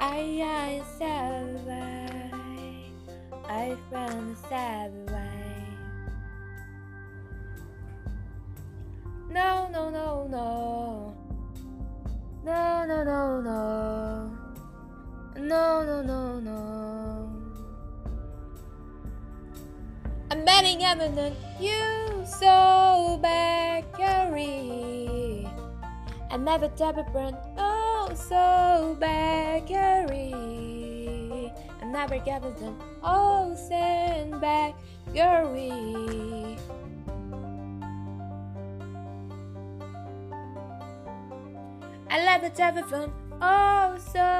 I am sad way. I found a sad way. No, no, no, no. No, no, no, no. No, no, no, no. I'm betting I'm not you so bad, Carrie. I never tap a brand, oh, so bad, Carrie never it done, oh, send bakery. I love the telephone, oh, so.